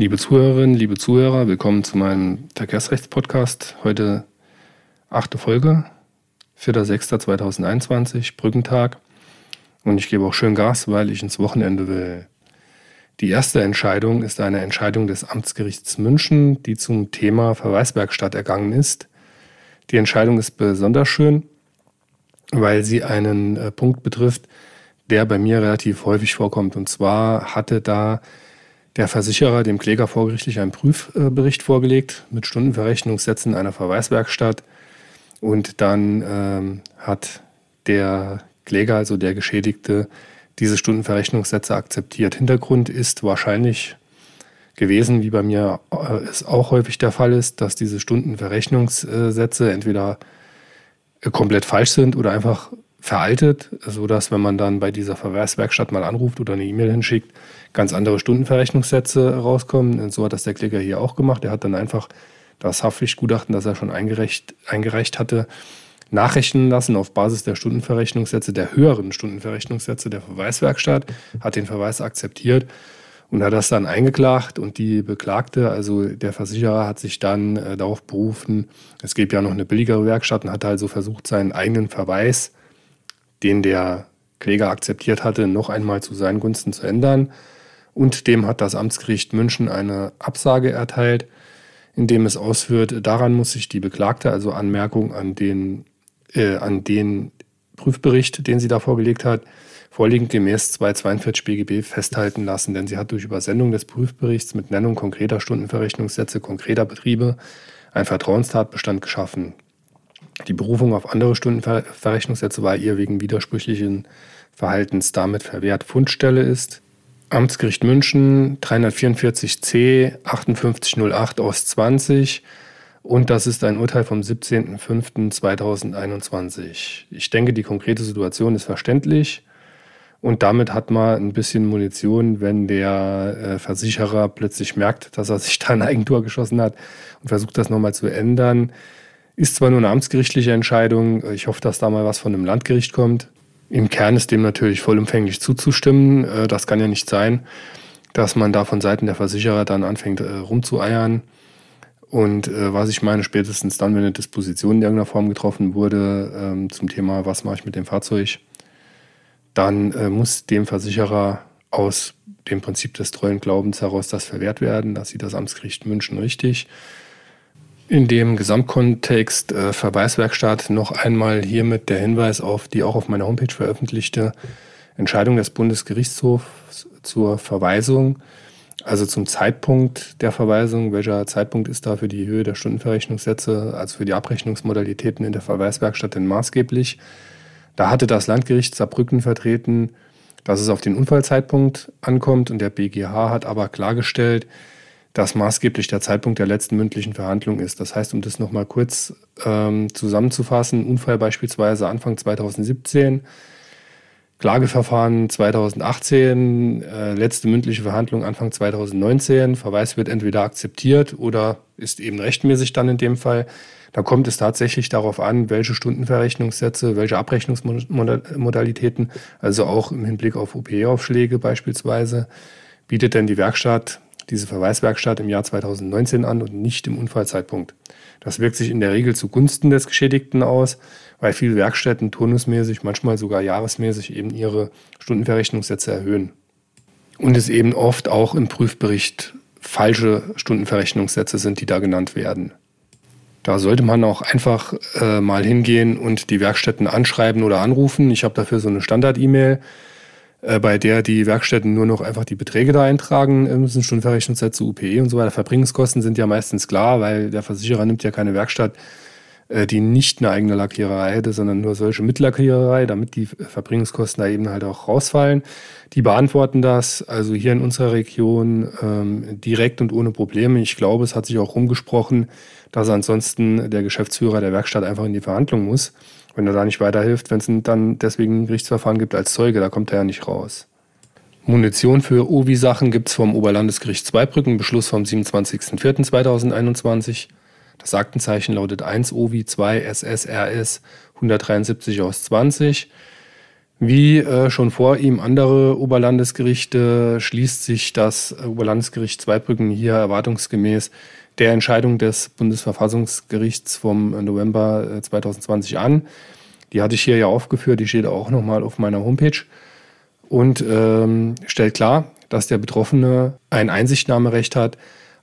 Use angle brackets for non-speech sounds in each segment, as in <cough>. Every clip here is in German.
Liebe Zuhörerinnen, liebe Zuhörer, willkommen zu meinem Verkehrsrechtspodcast. Heute achte Folge, 4.6.2021, Brückentag. Und ich gebe auch schön Gas, weil ich ins Wochenende will. Die erste Entscheidung ist eine Entscheidung des Amtsgerichts München, die zum Thema Verweiswerkstatt ergangen ist. Die Entscheidung ist besonders schön, weil sie einen äh, Punkt betrifft, der bei mir relativ häufig vorkommt. Und zwar hatte da der Versicherer dem Kläger vorgerichtlich einen Prüfbericht vorgelegt mit Stundenverrechnungssätzen einer Verweiswerkstatt. Und dann ähm, hat der Kläger, also der Geschädigte, diese Stundenverrechnungssätze akzeptiert. Hintergrund ist wahrscheinlich gewesen, wie bei mir äh, es auch häufig der Fall ist, dass diese Stundenverrechnungssätze entweder komplett falsch sind oder einfach veraltet, sodass, wenn man dann bei dieser Verweiswerkstatt mal anruft oder eine E-Mail hinschickt, ganz andere Stundenverrechnungssätze rauskommen. Und so hat das der Kläger hier auch gemacht. Er hat dann einfach das Haftpflichtgutachten, das er schon eingereicht, eingereicht hatte, nachrechnen lassen auf Basis der Stundenverrechnungssätze, der höheren Stundenverrechnungssätze der Verweiswerkstatt, hat den Verweis akzeptiert und hat das dann eingeklagt und die Beklagte, also der Versicherer, hat sich dann äh, darauf berufen, es gibt ja noch eine billigere Werkstatt und hat also versucht, seinen eigenen Verweis, den der Kläger akzeptiert hatte, noch einmal zu seinen Gunsten zu ändern. Und dem hat das Amtsgericht München eine Absage erteilt, indem es ausführt, daran muss sich die Beklagte, also Anmerkung an den, äh, an den Prüfbericht, den sie da vorgelegt hat, vorliegend gemäß 242 BGB festhalten lassen, denn sie hat durch Übersendung des Prüfberichts mit Nennung konkreter Stundenverrechnungssätze konkreter Betriebe einen Vertrauenstatbestand geschaffen. Die Berufung auf andere Stundenverrechnungssätze war ihr wegen widersprüchlichen Verhaltens damit verwehrt. Fundstelle ist Amtsgericht München 344c 5808 aus 20 und das ist ein Urteil vom 17.05.2021. Ich denke, die konkrete Situation ist verständlich. Und damit hat man ein bisschen Munition, wenn der äh, Versicherer plötzlich merkt, dass er sich da ein Eigentor geschossen hat und versucht das nochmal zu ändern. Ist zwar nur eine amtsgerichtliche Entscheidung, ich hoffe, dass da mal was von einem Landgericht kommt. Im Kern ist dem natürlich vollumfänglich zuzustimmen. Äh, das kann ja nicht sein, dass man da von Seiten der Versicherer dann anfängt äh, rumzueiern. Und äh, was ich meine, spätestens dann, wenn eine Disposition in irgendeiner Form getroffen wurde ähm, zum Thema, was mache ich mit dem Fahrzeug, dann muss dem Versicherer aus dem Prinzip des treuen Glaubens heraus das verwehrt werden. Das sieht das Amtsgericht München richtig. In dem Gesamtkontext äh, Verweiswerkstatt noch einmal hiermit der Hinweis auf die auch auf meiner Homepage veröffentlichte Entscheidung des Bundesgerichtshofs zur Verweisung, also zum Zeitpunkt der Verweisung. Welcher Zeitpunkt ist da für die Höhe der Stundenverrechnungssätze, also für die Abrechnungsmodalitäten in der Verweiswerkstatt denn maßgeblich? Da hatte das Landgericht Saarbrücken vertreten, dass es auf den Unfallzeitpunkt ankommt und der BGH hat aber klargestellt, dass maßgeblich der Zeitpunkt der letzten mündlichen Verhandlung ist. Das heißt, um das nochmal kurz ähm, zusammenzufassen, Unfall beispielsweise Anfang 2017, Klageverfahren 2018, äh, letzte mündliche Verhandlung Anfang 2019, Verweis wird entweder akzeptiert oder ist eben rechtmäßig dann in dem Fall. Da kommt es tatsächlich darauf an, welche Stundenverrechnungssätze, welche Abrechnungsmodalitäten, also auch im Hinblick auf OP-Aufschläge beispielsweise, bietet denn die Werkstatt diese Verweiswerkstatt im Jahr 2019 an und nicht im Unfallzeitpunkt. Das wirkt sich in der Regel zugunsten des Geschädigten aus, weil viele Werkstätten turnusmäßig, manchmal sogar jahresmäßig eben ihre Stundenverrechnungssätze erhöhen. Und es eben oft auch im Prüfbericht falsche Stundenverrechnungssätze sind, die da genannt werden. Da sollte man auch einfach äh, mal hingehen und die Werkstätten anschreiben oder anrufen. Ich habe dafür so eine Standard-E-Mail, bei der die Werkstätten nur noch einfach die Beträge da eintragen müssen, Stundenverrechnungssätze, UPE und so weiter. Verbringungskosten sind ja meistens klar, weil der Versicherer nimmt ja keine Werkstatt, äh, die nicht eine eigene Lackiererei hätte, sondern nur solche mit damit die Verbringungskosten da eben halt auch rausfallen. Die beantworten das also hier in unserer Region ähm, direkt und ohne Probleme. Ich glaube, es hat sich auch rumgesprochen, dass ansonsten der Geschäftsführer der Werkstatt einfach in die Verhandlung muss, wenn er da nicht weiterhilft, wenn es dann deswegen ein Gerichtsverfahren gibt als Zeuge, da kommt er ja nicht raus. Munition für OVI-Sachen gibt es vom Oberlandesgericht Zweibrücken, Beschluss vom 27.04.2021. Das Aktenzeichen lautet 1 OVI 2 SSRS 173 aus 20. Wie äh, schon vor ihm andere Oberlandesgerichte schließt sich das Oberlandesgericht Zweibrücken hier erwartungsgemäß der Entscheidung des Bundesverfassungsgerichts vom November 2020 äh, an. Die hatte ich hier ja aufgeführt, die steht auch nochmal auf meiner Homepage und ähm, stellt klar, dass der Betroffene ein Einsichtnahmerecht hat,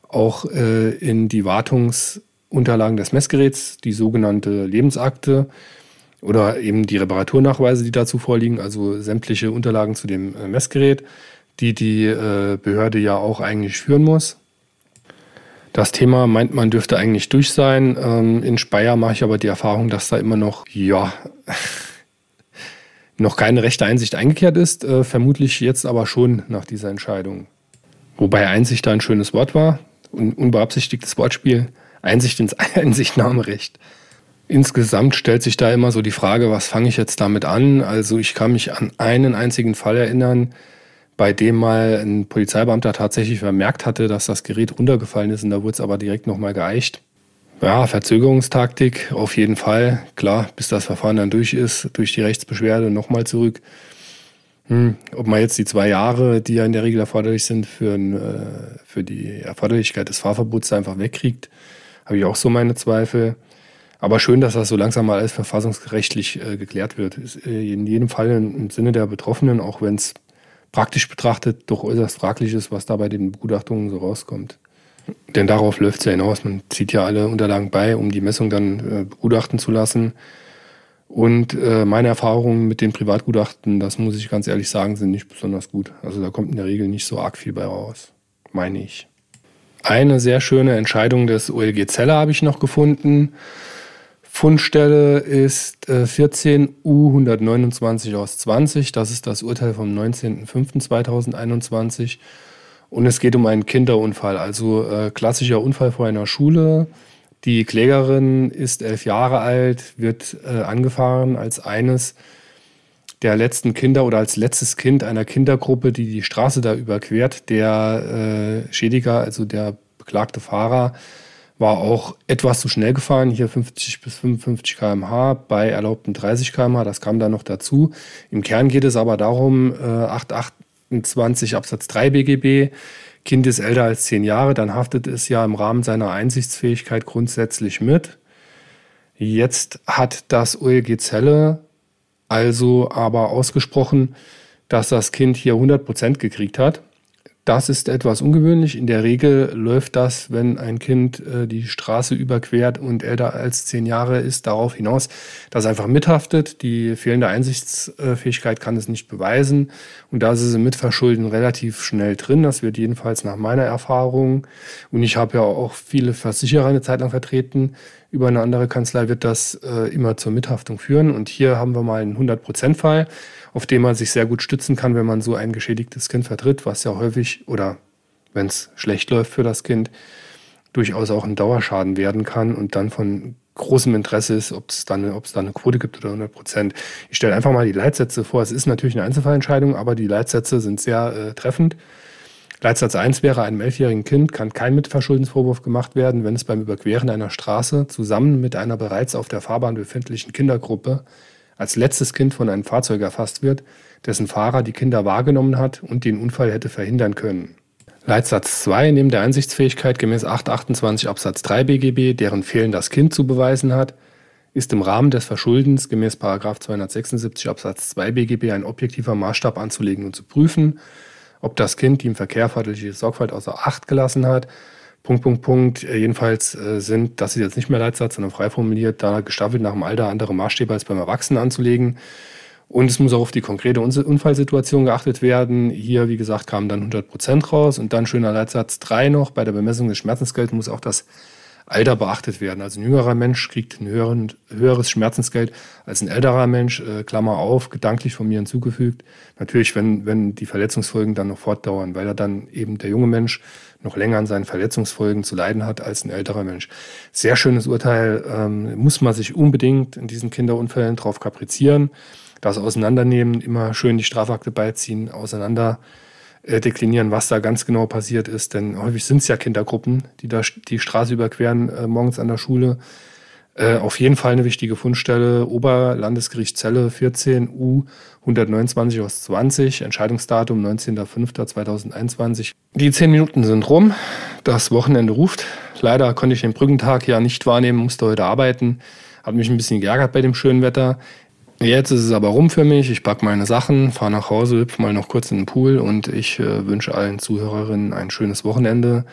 auch äh, in die Wartungsunterlagen des Messgeräts, die sogenannte Lebensakte oder eben die Reparaturnachweise, die dazu vorliegen, also sämtliche Unterlagen zu dem äh, Messgerät, die die äh, Behörde ja auch eigentlich führen muss. Das Thema meint man dürfte eigentlich durch sein. Ähm, in Speyer mache ich aber die Erfahrung, dass da immer noch, ja, <laughs> noch keine rechte Einsicht eingekehrt ist. Äh, vermutlich jetzt aber schon nach dieser Entscheidung. Wobei Einsicht da ein schönes Wort war. Un unbeabsichtigtes Wortspiel. Einsicht ins <laughs> Einsichtnahmerecht. Insgesamt stellt sich da immer so die Frage, was fange ich jetzt damit an? Also ich kann mich an einen einzigen Fall erinnern, bei dem mal ein Polizeibeamter tatsächlich vermerkt hatte, dass das Gerät runtergefallen ist und da wurde es aber direkt nochmal geeicht. Ja, Verzögerungstaktik auf jeden Fall. Klar, bis das Verfahren dann durch ist, durch die Rechtsbeschwerde nochmal zurück. Hm, ob man jetzt die zwei Jahre, die ja in der Regel erforderlich sind, für, ein, äh, für die Erforderlichkeit des Fahrverbots einfach wegkriegt, habe ich auch so meine Zweifel. Aber schön, dass das so langsam mal alles verfassungsrechtlich äh, geklärt wird. Ist äh, in jedem Fall im Sinne der Betroffenen, auch wenn es praktisch betrachtet doch äußerst fraglich ist, was da bei den Begutachtungen so rauskommt. Denn darauf läuft es ja hinaus. Man zieht ja alle Unterlagen bei, um die Messung dann äh, begutachten zu lassen. Und äh, meine Erfahrungen mit den Privatgutachten, das muss ich ganz ehrlich sagen, sind nicht besonders gut. Also da kommt in der Regel nicht so arg viel bei raus, meine ich. Eine sehr schöne Entscheidung des OLG Zeller habe ich noch gefunden. Fundstelle ist äh, 14 U129 aus 20. Das ist das Urteil vom 19.05.2021. Und es geht um einen Kinderunfall, also äh, klassischer Unfall vor einer Schule. Die Klägerin ist elf Jahre alt, wird äh, angefahren als eines der letzten Kinder oder als letztes Kind einer Kindergruppe, die die Straße da überquert. Der äh, Schädiger, also der beklagte Fahrer, war auch etwas zu schnell gefahren, hier 50 bis 55 km/h bei erlaubten 30 km/h, das kam dann noch dazu. Im Kern geht es aber darum, äh, 828 Absatz 3 BGB, Kind ist älter als 10 Jahre, dann haftet es ja im Rahmen seiner Einsichtsfähigkeit grundsätzlich mit. Jetzt hat das OLG Zelle also aber ausgesprochen, dass das Kind hier 100 Prozent gekriegt hat. Das ist etwas ungewöhnlich. In der Regel läuft das, wenn ein Kind äh, die Straße überquert und älter als zehn Jahre ist, darauf hinaus, dass einfach mithaftet. Die fehlende Einsichtsfähigkeit kann es nicht beweisen. Und da ist es im Mitverschulden relativ schnell drin. Das wird jedenfalls nach meiner Erfahrung, und ich habe ja auch viele Versicherer eine Zeit lang vertreten, über eine andere Kanzlei wird das äh, immer zur Mithaftung führen. Und hier haben wir mal einen 100%-Fall auf den man sich sehr gut stützen kann, wenn man so ein geschädigtes Kind vertritt, was ja häufig oder wenn es schlecht läuft für das Kind, durchaus auch ein Dauerschaden werden kann und dann von großem Interesse ist, ob es da eine Quote gibt oder 100 Prozent. Ich stelle einfach mal die Leitsätze vor. Es ist natürlich eine Einzelfallentscheidung, aber die Leitsätze sind sehr äh, treffend. Leitsatz 1 wäre, einem elfjährigen Kind kann kein Mitverschuldensvorwurf gemacht werden, wenn es beim Überqueren einer Straße zusammen mit einer bereits auf der Fahrbahn befindlichen Kindergruppe als letztes Kind von einem Fahrzeug erfasst wird, dessen Fahrer die Kinder wahrgenommen hat und den Unfall hätte verhindern können. Leitsatz 2 neben der Einsichtsfähigkeit gemäß 828 Absatz 3 BGB, deren Fehlen das Kind zu beweisen hat, ist im Rahmen des Verschuldens gemäß 276 Absatz 2 BGB ein objektiver Maßstab anzulegen und zu prüfen, ob das Kind die im Verkehr förderliche Sorgfalt außer Acht gelassen hat Punkt, Punkt, Punkt. Äh, jedenfalls äh, sind, das ist jetzt nicht mehr Leitsatz, sondern frei formuliert, da gestaffelt nach dem Alter andere Maßstäbe als beim Erwachsenen anzulegen. Und es muss auch auf die konkrete Unfallsituation geachtet werden. Hier, wie gesagt, kamen dann 100 Prozent raus. Und dann schöner Leitsatz 3 noch. Bei der Bemessung des Schmerzensgelds muss auch das Alter beachtet werden. Also ein jüngerer Mensch kriegt ein höheren, höheres Schmerzensgeld als ein älterer Mensch, äh, Klammer auf, gedanklich von mir hinzugefügt. Natürlich, wenn, wenn die Verletzungsfolgen dann noch fortdauern, weil er dann eben der junge Mensch noch länger an seinen Verletzungsfolgen zu leiden hat als ein älterer Mensch. Sehr schönes Urteil, ähm, muss man sich unbedingt in diesen Kinderunfällen drauf kaprizieren. Das Auseinandernehmen, immer schön die Strafakte beiziehen, auseinander äh, deklinieren, was da ganz genau passiert ist. Denn häufig sind es ja Kindergruppen, die da die Straße überqueren äh, morgens an der Schule. Äh, auf jeden Fall eine wichtige Fundstelle. Oberlandesgericht Celle 14 U 129 aus 20. Entscheidungsdatum 19.05.2021. Die zehn Minuten sind rum. Das Wochenende ruft. Leider konnte ich den Brückentag ja nicht wahrnehmen, musste heute arbeiten. Hat mich ein bisschen geärgert bei dem schönen Wetter. Jetzt ist es aber rum für mich. Ich packe meine Sachen, fahre nach Hause, hüpfe mal noch kurz in den Pool und ich äh, wünsche allen Zuhörerinnen ein schönes Wochenende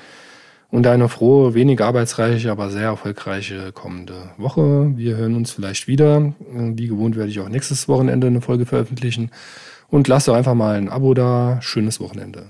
und eine frohe, wenig arbeitsreiche, aber sehr erfolgreiche kommende Woche. Wir hören uns vielleicht wieder. Wie gewohnt werde ich auch nächstes Wochenende eine Folge veröffentlichen. Und lasst doch einfach mal ein Abo da. Schönes Wochenende.